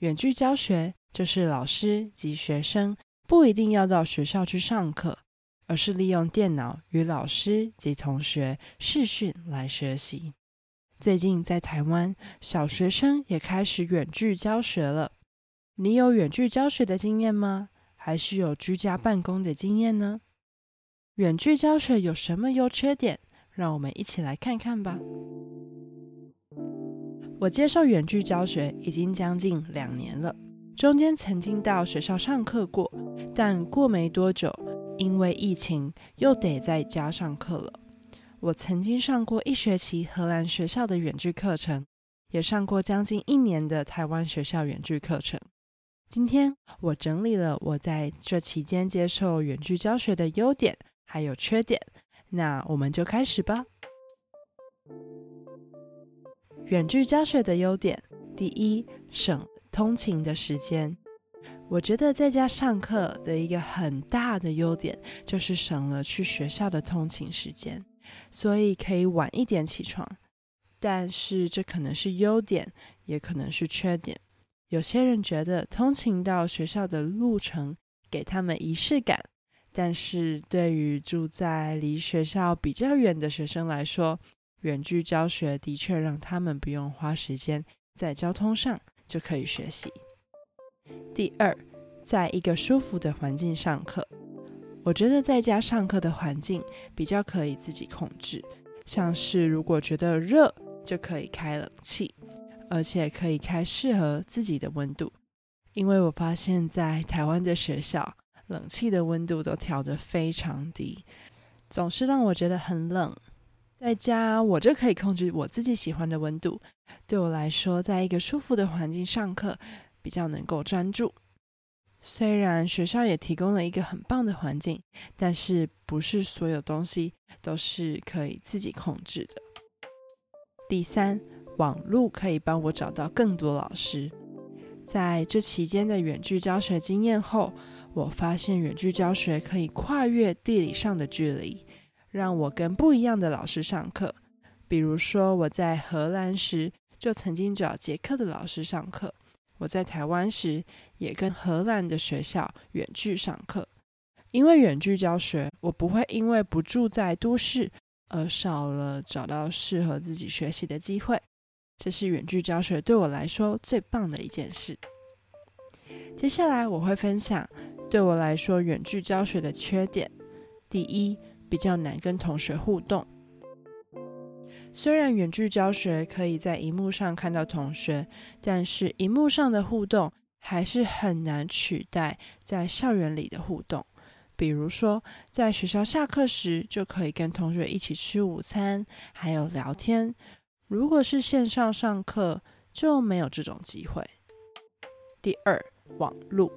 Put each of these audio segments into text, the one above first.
远距教学就是老师及学生不一定要到学校去上课，而是利用电脑与老师及同学视讯来学习。最近在台湾，小学生也开始远距教学了。你有远距教学的经验吗？还是有居家办公的经验呢？远距教学有什么优缺点？让我们一起来看看吧。我接受远距教学已经将近两年了，中间曾经到学校上课过，但过没多久，因为疫情又得在家上课了。我曾经上过一学期荷兰学校的远距课程，也上过将近一年的台湾学校远距课程。今天我整理了我在这期间接受远距教学的优点还有缺点，那我们就开始吧。远距教学的优点，第一，省通勤的时间。我觉得在家上课的一个很大的优点，就是省了去学校的通勤时间。所以可以晚一点起床，但是这可能是优点，也可能是缺点。有些人觉得通勤到学校的路程给他们仪式感，但是对于住在离学校比较远的学生来说，远距教学的确让他们不用花时间在交通上就可以学习。第二，在一个舒服的环境上课。我觉得在家上课的环境比较可以自己控制，像是如果觉得热就可以开冷气，而且可以开适合自己的温度。因为我发现，在台湾的学校，冷气的温度都调得非常低，总是让我觉得很冷。在家我就可以控制我自己喜欢的温度，对我来说，在一个舒服的环境上课比较能够专注。虽然学校也提供了一个很棒的环境，但是不是所有东西都是可以自己控制的。第三，网路可以帮我找到更多老师。在这期间的远距教学经验后，我发现远距教学可以跨越地理上的距离，让我跟不一样的老师上课。比如说，我在荷兰时就曾经找捷克的老师上课。我在台湾时，也跟荷兰的学校远距上课。因为远距教学，我不会因为不住在都市而少了找到适合自己学习的机会。这是远距教学对我来说最棒的一件事。接下来我会分享对我来说远距教学的缺点。第一，比较难跟同学互动。虽然远距教学可以在荧幕上看到同学，但是荧幕上的互动还是很难取代在校园里的互动。比如说，在学校下课时就可以跟同学一起吃午餐，还有聊天。如果是线上上课，就没有这种机会。第二，网路，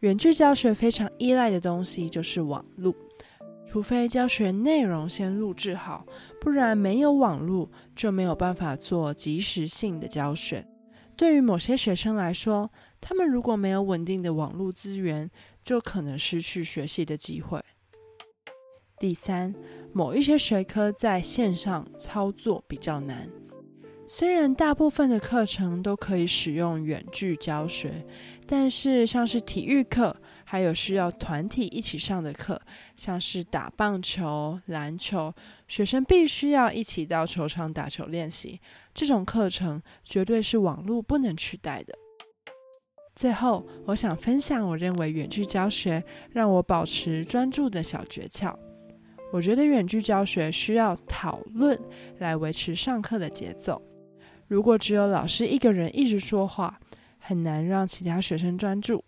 远距教学非常依赖的东西就是网路。除非教学内容先录制好，不然没有网络就没有办法做即时性的教学。对于某些学生来说，他们如果没有稳定的网络资源，就可能失去学习的机会。第三，某一些学科在线上操作比较难。虽然大部分的课程都可以使用远距教学，但是像是体育课，还有需要团体一起上的课，像是打棒球、篮球，学生必须要一起到球场打球练习。这种课程绝对是网络不能取代的。最后，我想分享我认为远距教学让我保持专注的小诀窍。我觉得远距教学需要讨论来维持上课的节奏。如果只有老师一个人一直说话，很难让其他学生专注。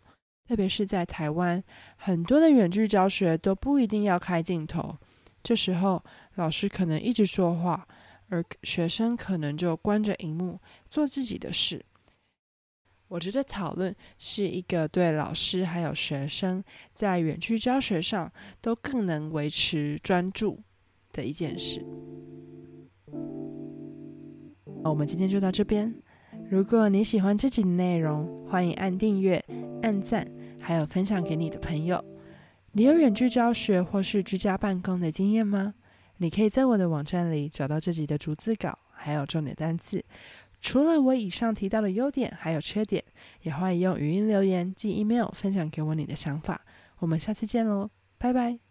特别是在台湾，很多的远距教学都不一定要开镜头，这时候老师可能一直说话，而学生可能就关着荧幕做自己的事。我觉得讨论是一个对老师还有学生在远距教学上都更能维持专注的一件事。我们今天就到这边。如果你喜欢这集的内容，欢迎按订阅、按赞，还有分享给你的朋友。你有远距教学或是居家办公的经验吗？你可以在我的网站里找到这集的逐字稿，还有重点单词。除了我以上提到的优点，还有缺点，也欢迎用语音留言、及 email 分享给我你的想法。我们下次见喽，拜拜。